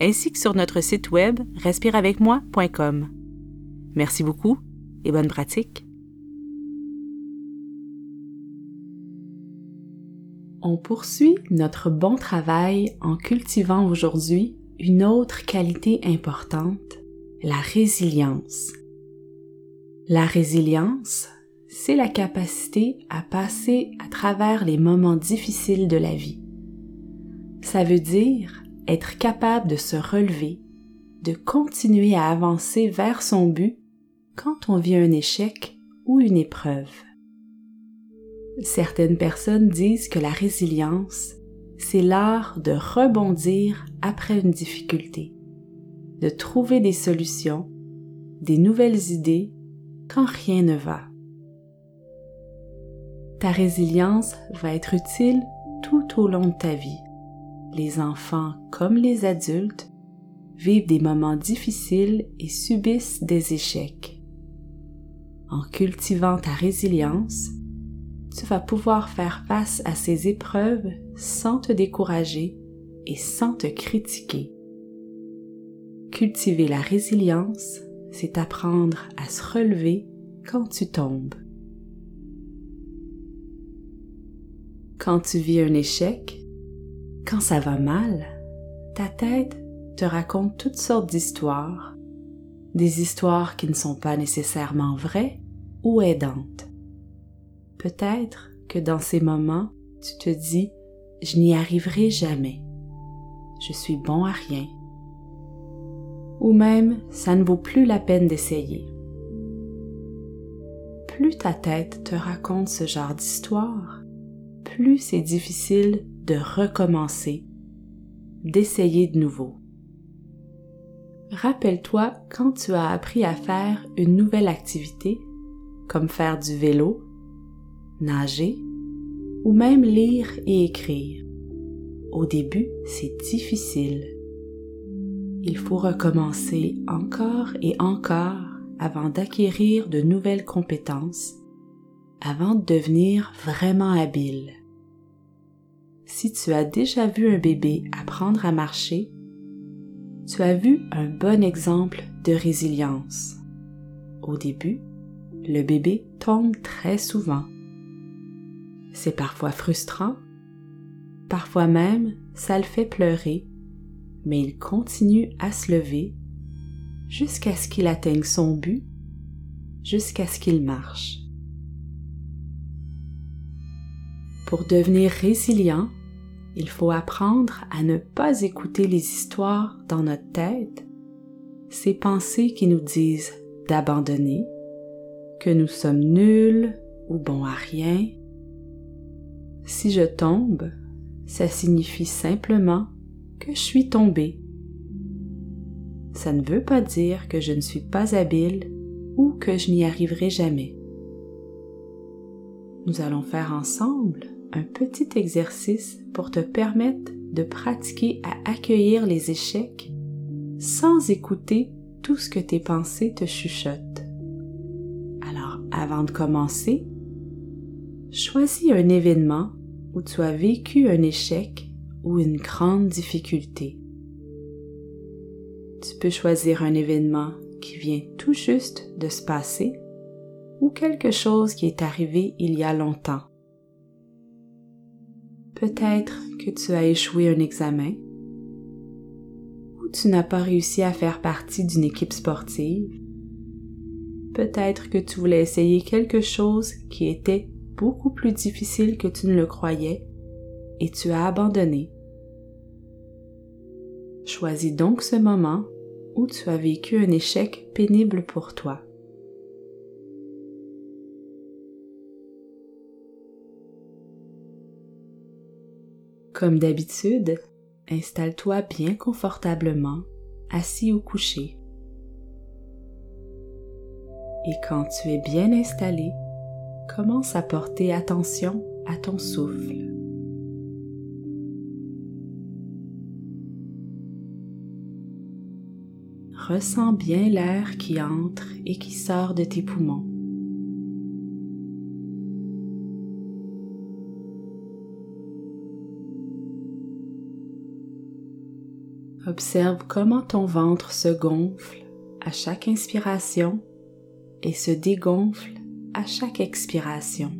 ainsi que sur notre site web respireavecmoi.com. Merci beaucoup et bonne pratique. On poursuit notre bon travail en cultivant aujourd'hui une autre qualité importante, la résilience. La résilience, c'est la capacité à passer à travers les moments difficiles de la vie. Ça veut dire être capable de se relever, de continuer à avancer vers son but quand on vit un échec ou une épreuve. Certaines personnes disent que la résilience, c'est l'art de rebondir après une difficulté, de trouver des solutions, des nouvelles idées quand rien ne va. Ta résilience va être utile tout au long de ta vie les enfants comme les adultes vivent des moments difficiles et subissent des échecs. En cultivant ta résilience, tu vas pouvoir faire face à ces épreuves sans te décourager et sans te critiquer. Cultiver la résilience, c'est apprendre à se relever quand tu tombes. Quand tu vis un échec, quand ça va mal, ta tête te raconte toutes sortes d'histoires, des histoires qui ne sont pas nécessairement vraies ou aidantes. Peut-être que dans ces moments, tu te dis je n'y arriverai jamais. Je suis bon à rien. Ou même, ça ne vaut plus la peine d'essayer. Plus ta tête te raconte ce genre d'histoire, plus c'est difficile de recommencer, d'essayer de nouveau. Rappelle-toi quand tu as appris à faire une nouvelle activité, comme faire du vélo, nager ou même lire et écrire. Au début, c'est difficile. Il faut recommencer encore et encore avant d'acquérir de nouvelles compétences, avant de devenir vraiment habile. Si tu as déjà vu un bébé apprendre à marcher, tu as vu un bon exemple de résilience. Au début, le bébé tombe très souvent. C'est parfois frustrant, parfois même ça le fait pleurer, mais il continue à se lever jusqu'à ce qu'il atteigne son but, jusqu'à ce qu'il marche. Pour devenir résilient, il faut apprendre à ne pas écouter les histoires dans notre tête, ces pensées qui nous disent d'abandonner, que nous sommes nuls ou bons à rien. Si je tombe, ça signifie simplement que je suis tombé. Ça ne veut pas dire que je ne suis pas habile ou que je n'y arriverai jamais. Nous allons faire ensemble un petit exercice pour te permettre de pratiquer à accueillir les échecs sans écouter tout ce que tes pensées te chuchotent. Alors, avant de commencer, choisis un événement où tu as vécu un échec ou une grande difficulté. Tu peux choisir un événement qui vient tout juste de se passer ou quelque chose qui est arrivé il y a longtemps. Peut-être que tu as échoué un examen ou tu n'as pas réussi à faire partie d'une équipe sportive. Peut-être que tu voulais essayer quelque chose qui était beaucoup plus difficile que tu ne le croyais et tu as abandonné. Choisis donc ce moment où tu as vécu un échec pénible pour toi. Comme d'habitude, installe-toi bien confortablement assis ou couché. Et quand tu es bien installé, commence à porter attention à ton souffle. Ressens bien l'air qui entre et qui sort de tes poumons. Observe comment ton ventre se gonfle à chaque inspiration et se dégonfle à chaque expiration.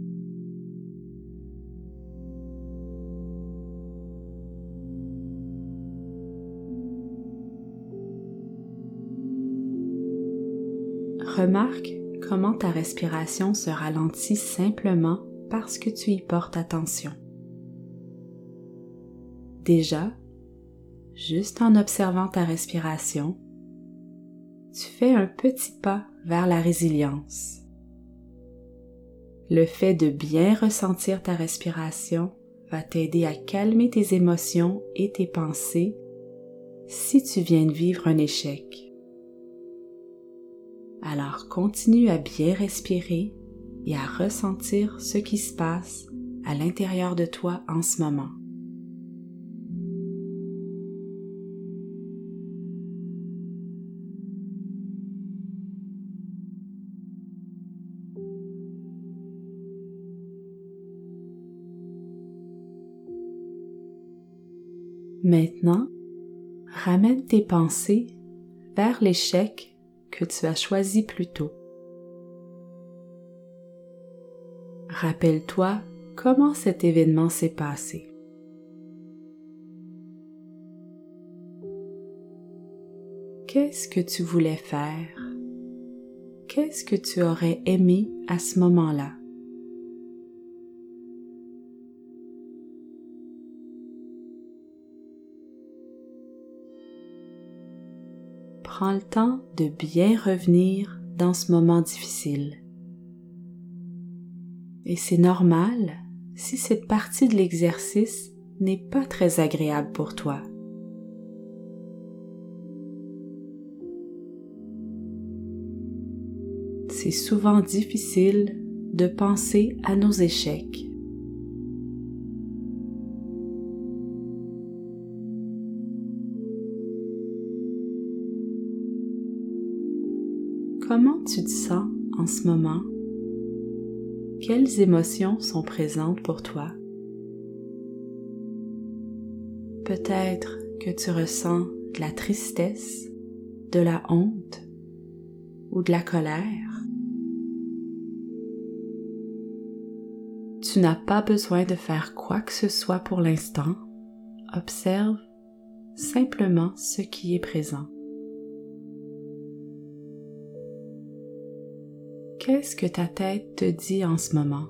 Remarque comment ta respiration se ralentit simplement parce que tu y portes attention. Déjà, juste en observant ta respiration, tu fais un petit pas vers la résilience. Le fait de bien ressentir ta respiration va t'aider à calmer tes émotions et tes pensées si tu viens de vivre un échec. Alors continue à bien respirer et à ressentir ce qui se passe à l'intérieur de toi en ce moment. Maintenant, ramène tes pensées vers l'échec que tu as choisi plus tôt. Rappelle-toi comment cet événement s'est passé. Qu'est-ce que tu voulais faire? Qu'est-ce que tu aurais aimé à ce moment-là? Prends le temps de bien revenir dans ce moment difficile. Et c'est normal si cette partie de l'exercice n'est pas très agréable pour toi. C'est souvent difficile de penser à nos échecs. Tu te sens en ce moment? Quelles émotions sont présentes pour toi? Peut-être que tu ressens de la tristesse, de la honte ou de la colère. Tu n'as pas besoin de faire quoi que ce soit pour l'instant. Observe simplement ce qui est présent. Qu'est-ce que ta tête te dit en ce moment?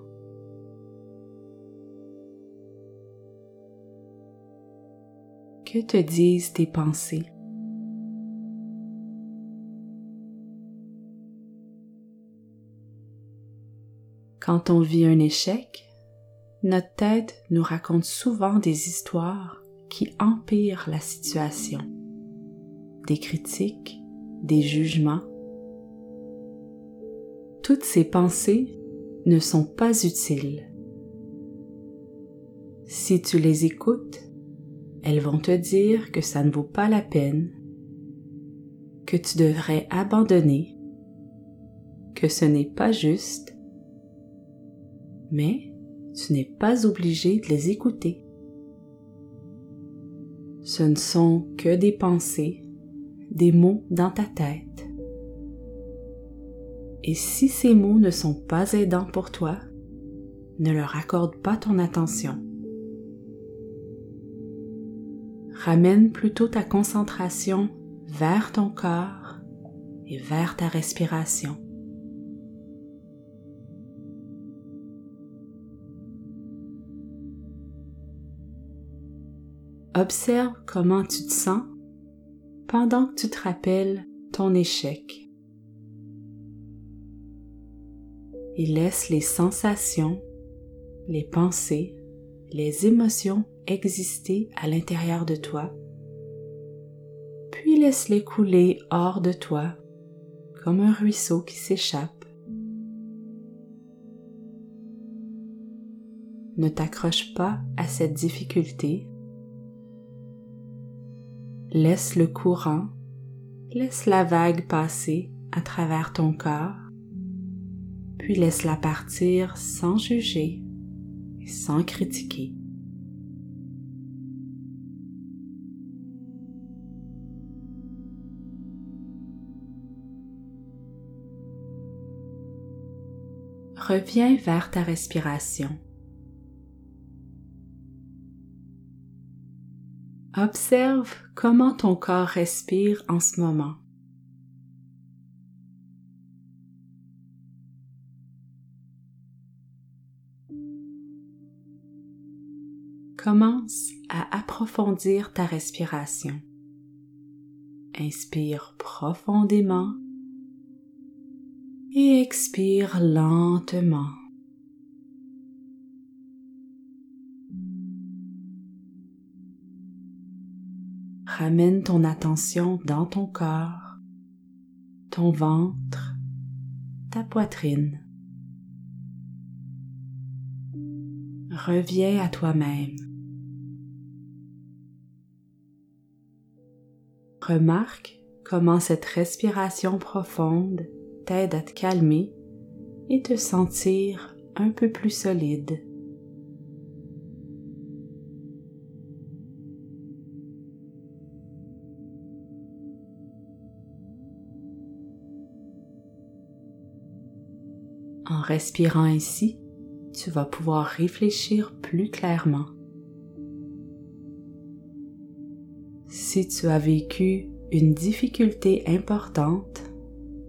Que te disent tes pensées? Quand on vit un échec, notre tête nous raconte souvent des histoires qui empirent la situation, des critiques, des jugements, toutes ces pensées ne sont pas utiles. Si tu les écoutes, elles vont te dire que ça ne vaut pas la peine, que tu devrais abandonner, que ce n'est pas juste, mais tu n'es pas obligé de les écouter. Ce ne sont que des pensées, des mots dans ta tête. Et si ces mots ne sont pas aidants pour toi, ne leur accorde pas ton attention. Ramène plutôt ta concentration vers ton corps et vers ta respiration. Observe comment tu te sens pendant que tu te rappelles ton échec. Et laisse les sensations, les pensées, les émotions exister à l'intérieur de toi, puis laisse-les couler hors de toi comme un ruisseau qui s'échappe. Ne t'accroche pas à cette difficulté. Laisse le courant, laisse la vague passer à travers ton corps, puis laisse-la partir sans juger et sans critiquer. reviens vers ta respiration. Observe comment ton corps respire en ce moment. Commence à approfondir ta respiration. Inspire profondément et expire lentement. Ramène ton attention dans ton corps, ton ventre, ta poitrine. Reviens à toi-même. Remarque comment cette respiration profonde t'aide à te calmer et te sentir un peu plus solide. En respirant ainsi, tu vas pouvoir réfléchir plus clairement. Si tu as vécu une difficulté importante,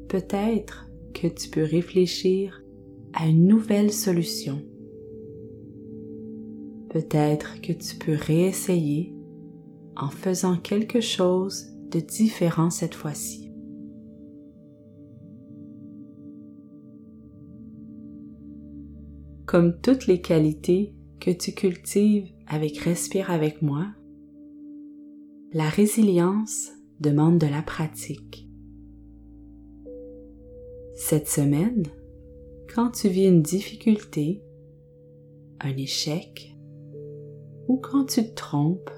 peut-être que tu peux réfléchir à une nouvelle solution. Peut-être que tu peux réessayer en faisant quelque chose de différent cette fois-ci. Comme toutes les qualités que tu cultives avec Respire avec moi, la résilience demande de la pratique. Cette semaine, quand tu vis une difficulté, un échec, ou quand tu te trompes,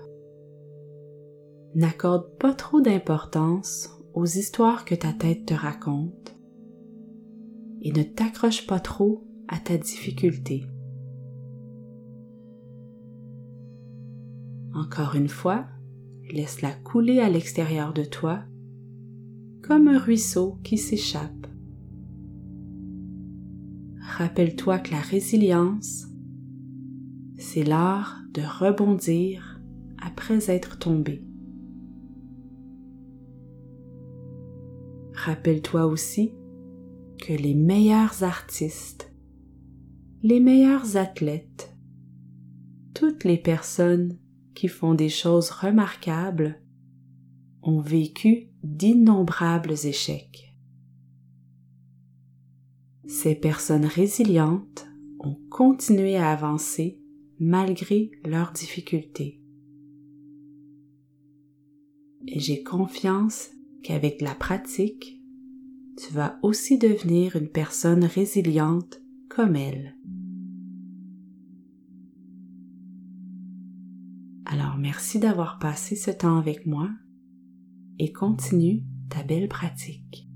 n'accorde pas trop d'importance aux histoires que ta tête te raconte et ne t'accroche pas trop à ta difficulté. Encore une fois, laisse-la couler à l'extérieur de toi comme un ruisseau qui s'échappe rappelle-toi que la résilience, c'est l'art de rebondir après être tombé. Rappelle-toi aussi que les meilleurs artistes, les meilleurs athlètes, toutes les personnes qui font des choses remarquables ont vécu d'innombrables échecs. Ces personnes résilientes ont continué à avancer malgré leurs difficultés. Et j'ai confiance qu'avec la pratique, tu vas aussi devenir une personne résiliente comme elles. Alors merci d'avoir passé ce temps avec moi et continue ta belle pratique.